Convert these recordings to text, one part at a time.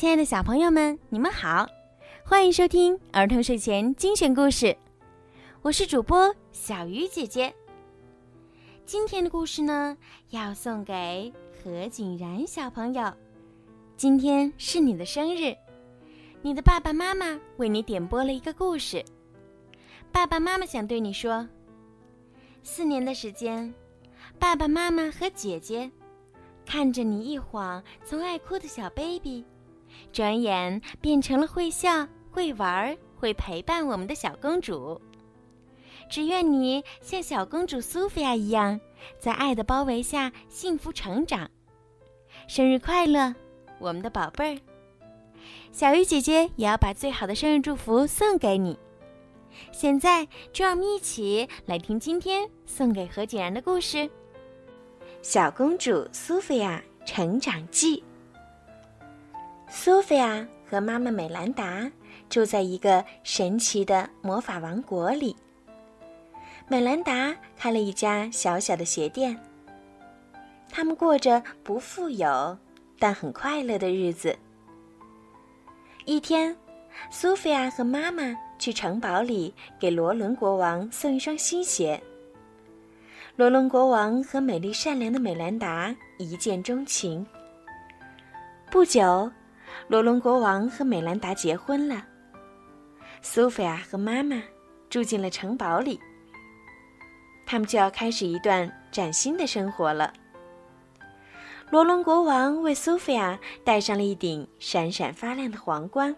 亲爱的小朋友们，你们好，欢迎收听儿童睡前精选故事。我是主播小鱼姐姐。今天的故事呢，要送给何景然小朋友。今天是你的生日，你的爸爸妈妈为你点播了一个故事。爸爸妈妈想对你说：四年的时间，爸爸妈妈和姐姐看着你一晃从爱哭的小 baby，转眼变成了会笑、会玩、会陪伴我们的小公主。只愿你像小公主苏菲亚一样，在爱的包围下幸福成长。生日快乐，我们的宝贝儿！小鱼姐姐也要把最好的生日祝福送给你。现在就让我们一起来听今天送给何景然的故事《小公主苏菲亚成长记》。苏菲亚和妈妈美兰达住在一个神奇的魔法王国里。美兰达开了一家小小的鞋店。他们过着不富有但很快乐的日子。一天，苏菲亚和妈妈去城堡里给罗伦国王送一双新鞋。罗伦国王和美丽善良的美兰达一见钟情。不久，罗伦国王和美兰达结婚了。苏菲亚和妈妈住进了城堡里。他们就要开始一段崭新的生活了。罗伦国王为苏菲亚戴上了一顶闪闪发亮的皇冠。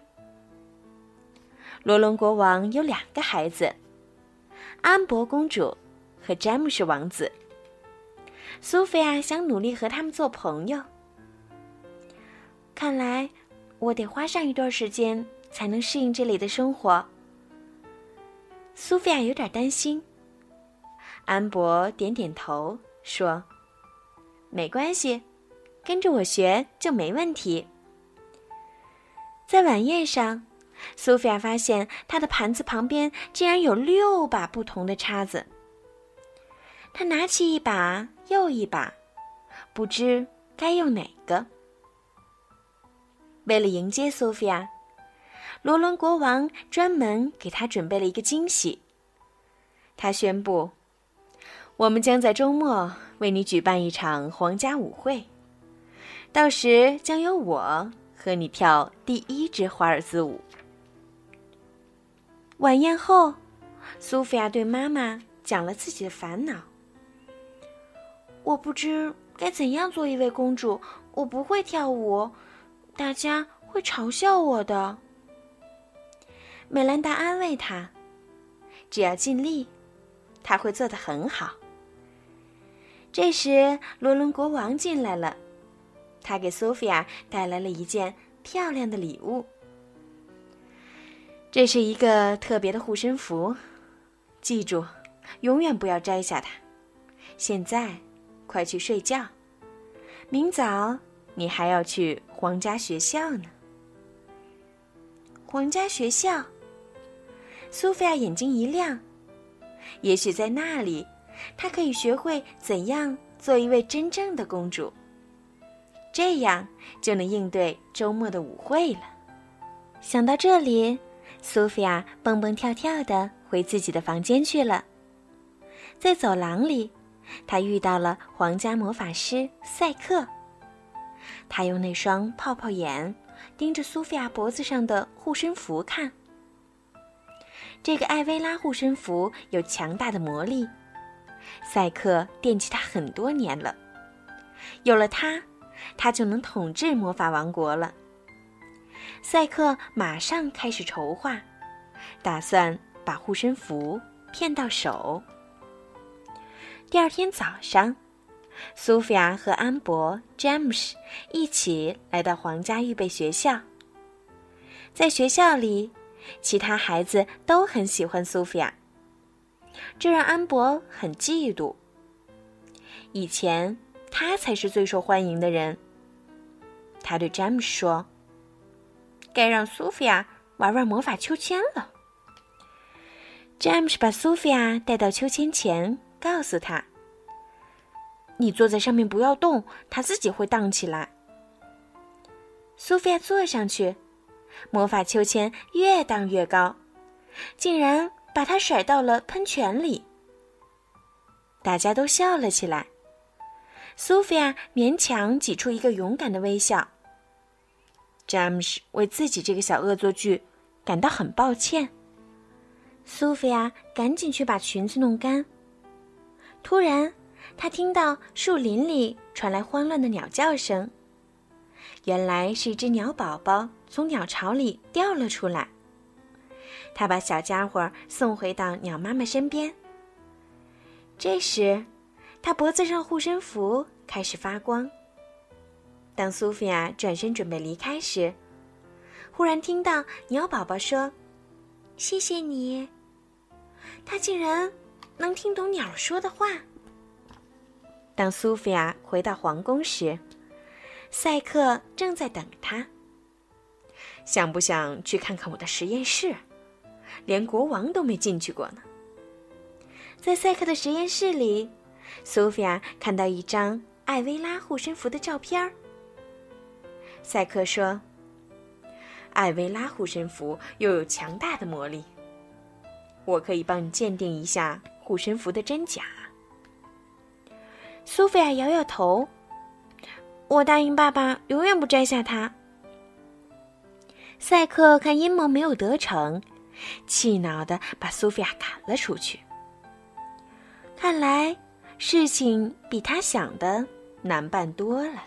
罗伦国王有两个孩子，安博公主和詹姆士王子。苏菲亚想努力和他们做朋友。看来，我得花上一段时间才能适应这里的生活。苏菲亚有点担心。安博点点头说：“没关系，跟着我学就没问题。”在晚宴上，苏菲亚发现她的盘子旁边竟然有六把不同的叉子。她拿起一把又一把，不知该用哪个。为了迎接苏菲亚，罗伦国王专门给她准备了一个惊喜。他宣布。我们将在周末为你举办一场皇家舞会，到时将由我和你跳第一支华尔兹舞。晚宴后，苏菲亚对妈妈讲了自己的烦恼：“我不知该怎样做一位公主，我不会跳舞，大家会嘲笑我的。”美兰达安慰他：“只要尽力，他会做得很好。”这时，罗伦国王进来了，他给苏菲亚带来了一件漂亮的礼物。这是一个特别的护身符，记住，永远不要摘下它。现在，快去睡觉，明早你还要去皇家学校呢。皇家学校，苏菲亚眼睛一亮，也许在那里。她可以学会怎样做一位真正的公主，这样就能应对周末的舞会了。想到这里，苏菲亚蹦蹦跳跳的回自己的房间去了。在走廊里，她遇到了皇家魔法师赛克。他用那双泡泡眼盯着苏菲亚脖子上的护身符看。这个艾薇拉护身符有强大的魔力。赛克惦记他很多年了，有了它，他就能统治魔法王国了。赛克马上开始筹划，打算把护身符骗到手。第二天早上，苏菲亚和安博、詹姆斯一起来到皇家预备学校。在学校里，其他孩子都很喜欢苏菲亚。这让安博很嫉妒。以前他才是最受欢迎的人。他对詹姆斯说：“该让苏菲亚玩玩魔法秋千了。”詹姆斯把苏菲亚带到秋千前，告诉他：“你坐在上面不要动，它自己会荡起来。”苏菲亚坐上去，魔法秋千越荡越高，竟然把她甩到了喷泉里。大家都笑了起来。苏菲亚勉强挤出一个勇敢的微笑。詹姆斯为自己这个小恶作剧感到很抱歉。苏菲亚赶紧去把裙子弄干。突然，他听到树林里传来慌乱的鸟叫声。原来是一只鸟宝宝从鸟巢里掉了出来。他把小家伙送回到鸟妈妈身边。这时，他脖子上护身符开始发光。当苏菲亚转身准备离开时，忽然听到鸟宝宝说：“谢谢你。”他竟然能听懂鸟说的话。当苏菲亚回到皇宫时，赛克正在等她。想不想去看看我的实验室？连国王都没进去过呢。在赛克的实验室里，苏菲亚看到一张艾薇拉护身符的照片。赛克说：“艾薇拉护身符又有强大的魔力，我可以帮你鉴定一下护身符的真假。”苏菲亚摇摇头：“我答应爸爸，永远不摘下它。”赛克看阴谋没有得逞，气恼的把苏菲亚赶了出去。看来事情比他想的难办多了。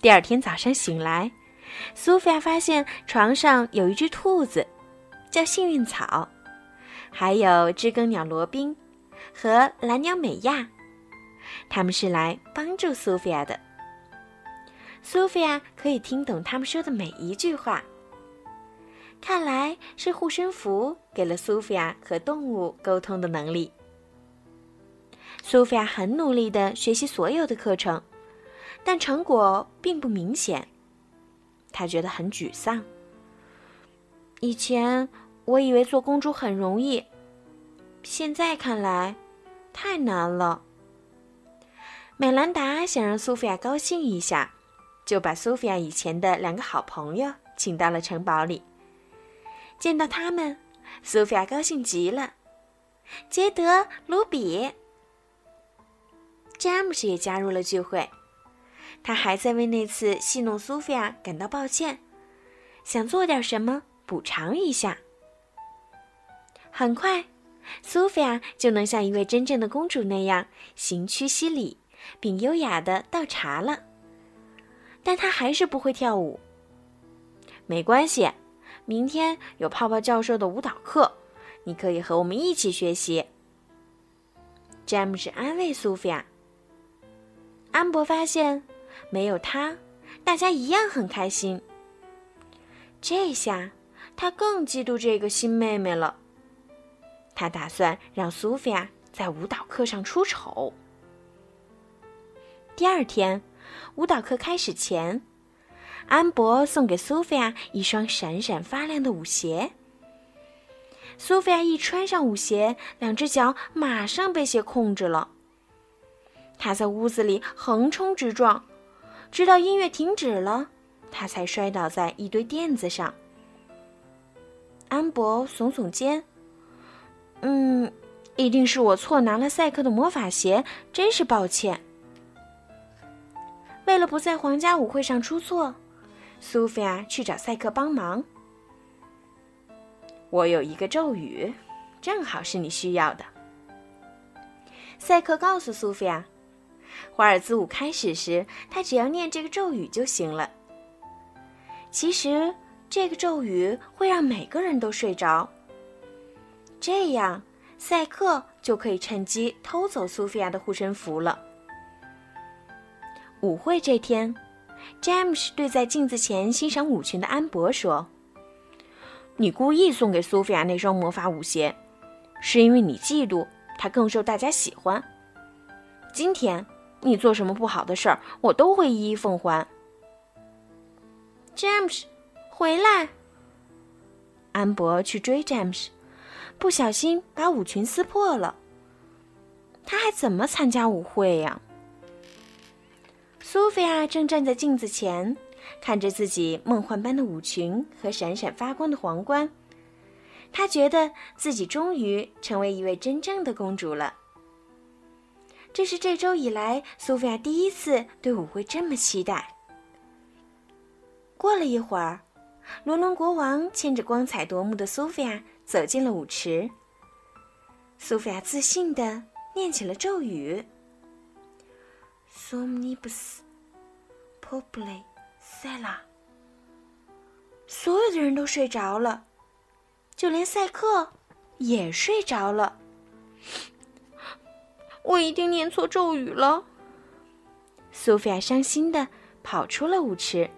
第二天早上醒来，苏菲亚发现床上有一只兔子，叫幸运草，还有知更鸟罗宾和蓝鸟美亚，他们是来帮助苏菲亚的。苏菲亚可以听懂他们说的每一句话。看来是护身符给了苏菲亚和动物沟通的能力。苏菲亚很努力的学习所有的课程。但成果并不明显，她觉得很沮丧。以前我以为做公主很容易，现在看来太难了。美兰达想让苏菲亚高兴一下，就把苏菲亚以前的两个好朋友请到了城堡里。见到他们，苏菲亚高兴极了。杰德、卢比、詹姆斯也加入了聚会。他还在为那次戏弄苏菲亚感到抱歉，想做点什么补偿一下。很快，苏菲亚就能像一位真正的公主那样行屈膝礼，并优雅的倒茶了。但他还是不会跳舞。没关系，明天有泡泡教授的舞蹈课，你可以和我们一起学习。詹姆斯安慰苏菲亚。安博发现。没有他，大家一样很开心。这下他更嫉妒这个新妹妹了。他打算让苏菲亚在舞蹈课上出丑。第二天，舞蹈课开始前，安博送给苏菲亚一双闪闪发亮的舞鞋。苏菲亚一穿上舞鞋，两只脚马上被鞋控制了。她在屋子里横冲直撞。直到音乐停止了，她才摔倒在一堆垫子上。安博耸耸肩：“嗯，一定是我错拿了赛克的魔法鞋，真是抱歉。”为了不在皇家舞会上出错，苏菲亚去找赛克帮忙。我有一个咒语，正好是你需要的。赛克告诉苏菲亚。华尔兹舞开始时，他只要念这个咒语就行了。其实，这个咒语会让每个人都睡着。这样，赛克就可以趁机偷走苏菲亚的护身符了。舞会这天，詹姆斯对在镜子前欣赏舞裙的安博说：“你故意送给苏菲亚那双魔法舞鞋，是因为你嫉妒她更受大家喜欢。今天。”你做什么不好的事儿，我都会一一奉还。詹姆斯，回来！安博去追詹姆斯，不小心把舞裙撕破了。他还怎么参加舞会呀？苏菲亚正站在镜子前，看着自己梦幻般的舞裙和闪闪发光的皇冠，她觉得自己终于成为一位真正的公主了。这是这周以来苏菲亚第一次对舞会这么期待。过了一会儿，罗伦国王牵着光彩夺目的苏菲亚走进了舞池。苏菲亚自信地念起了咒语。Somnibus populi sella。所有的人都睡着了，就连赛克也睡着了。我一定念错咒语了。苏菲亚伤心的跑出了舞池。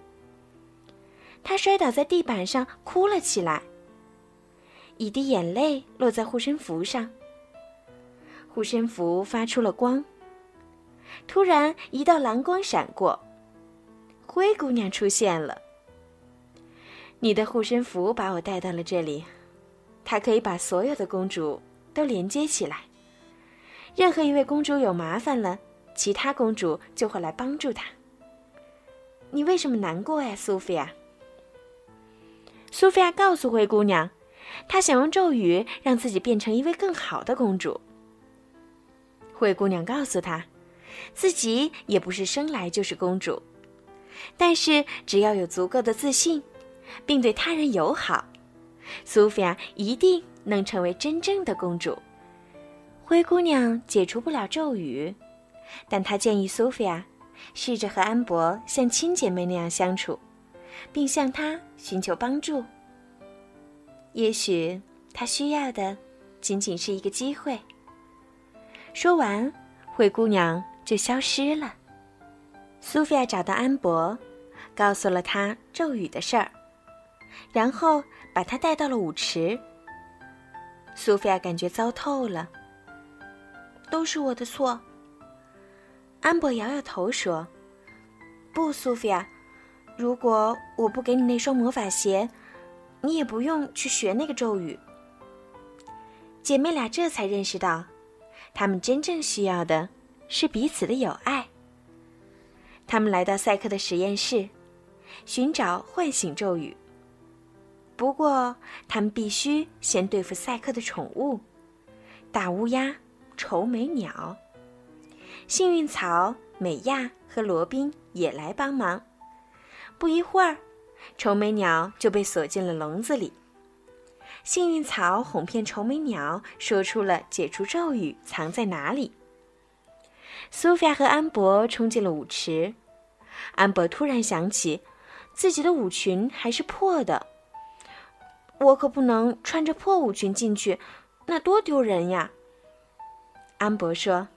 她摔倒在地板上，哭了起来。一滴眼泪落在护身符上。护身符发出了光。突然，一道蓝光闪过，灰姑娘出现了。你的护身符把我带到了这里，它可以把所有的公主都连接起来。任何一位公主有麻烦了，其他公主就会来帮助她。你为什么难过呀，苏菲亚？苏菲亚告诉灰姑娘，她想用咒语让自己变成一位更好的公主。灰姑娘告诉她。自己也不是生来就是公主，但是只要有足够的自信，并对他人友好，苏菲亚一定能成为真正的公主。灰姑娘解除不了咒语，但她建议苏菲亚试着和安博像亲姐妹那样相处，并向她寻求帮助。也许她需要的仅仅是一个机会。说完，灰姑娘。就消失了。苏菲亚找到安博，告诉了他咒语的事儿，然后把他带到了舞池。苏菲亚感觉糟透了，都是我的错。安博摇摇头说：“不，苏菲亚，如果我不给你那双魔法鞋，你也不用去学那个咒语。”姐妹俩这才认识到，她们真正需要的。是彼此的友爱。他们来到赛克的实验室，寻找唤醒咒语。不过，他们必须先对付赛克的宠物——大乌鸦、愁眉鸟。幸运草、美亚和罗宾也来帮忙。不一会儿，愁眉鸟就被锁进了笼子里。幸运草哄骗愁眉鸟，说出了解除咒语藏在哪里。苏菲亚和安博冲进了舞池。安博突然想起，自己的舞裙还是破的。我可不能穿着破舞裙进去，那多丢人呀！安博说：“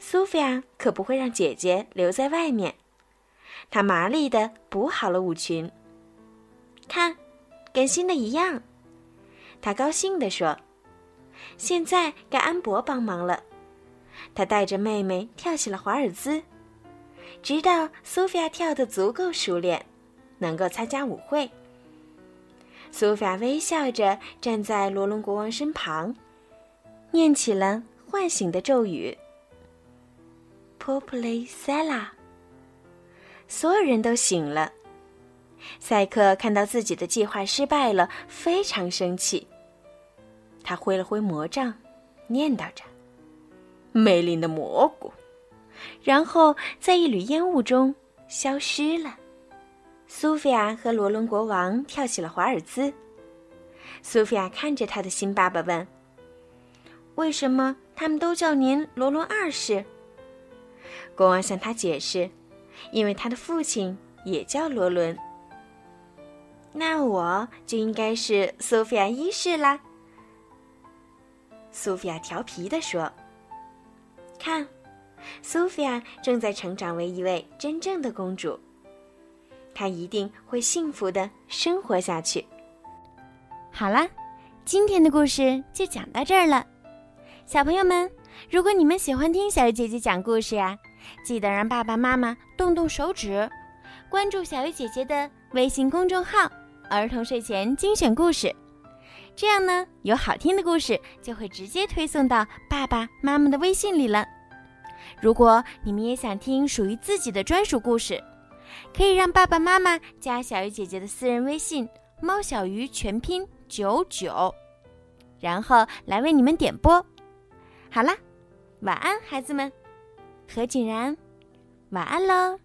苏菲亚可不会让姐姐留在外面。”她麻利地补好了舞裙。看，跟新的一样。她高兴地说：“现在该安博帮忙了。”他带着妹妹跳起了华尔兹，直到苏菲亚跳得足够熟练，能够参加舞会。苏菲亚微笑着站在罗伦国王身旁，念起了唤醒的咒语 p o p l y Sella”。所有人都醒了。赛克看到自己的计划失败了，非常生气。他挥了挥魔杖，念叨着。美丽的蘑菇，然后在一缕烟雾中消失了。苏菲亚和罗伦国王跳起了华尔兹。苏菲亚看着他的新爸爸问：“为什么他们都叫您罗伦二世？”国王向他解释：“因为他的父亲也叫罗伦。”那我就应该是苏菲亚一世啦。”苏菲亚调皮地说。看，苏菲亚正在成长为一位真正的公主。她一定会幸福的生活下去。好了，今天的故事就讲到这儿了。小朋友们，如果你们喜欢听小鱼姐姐讲故事呀，记得让爸爸妈妈动动手指，关注小鱼姐姐的微信公众号“儿童睡前精选故事”。这样呢，有好听的故事就会直接推送到爸爸妈妈的微信里了。如果你们也想听属于自己的专属故事，可以让爸爸妈妈加小鱼姐姐的私人微信“猫小鱼”全拼九九，然后来为你们点播。好啦，晚安，孩子们。何景然，晚安喽。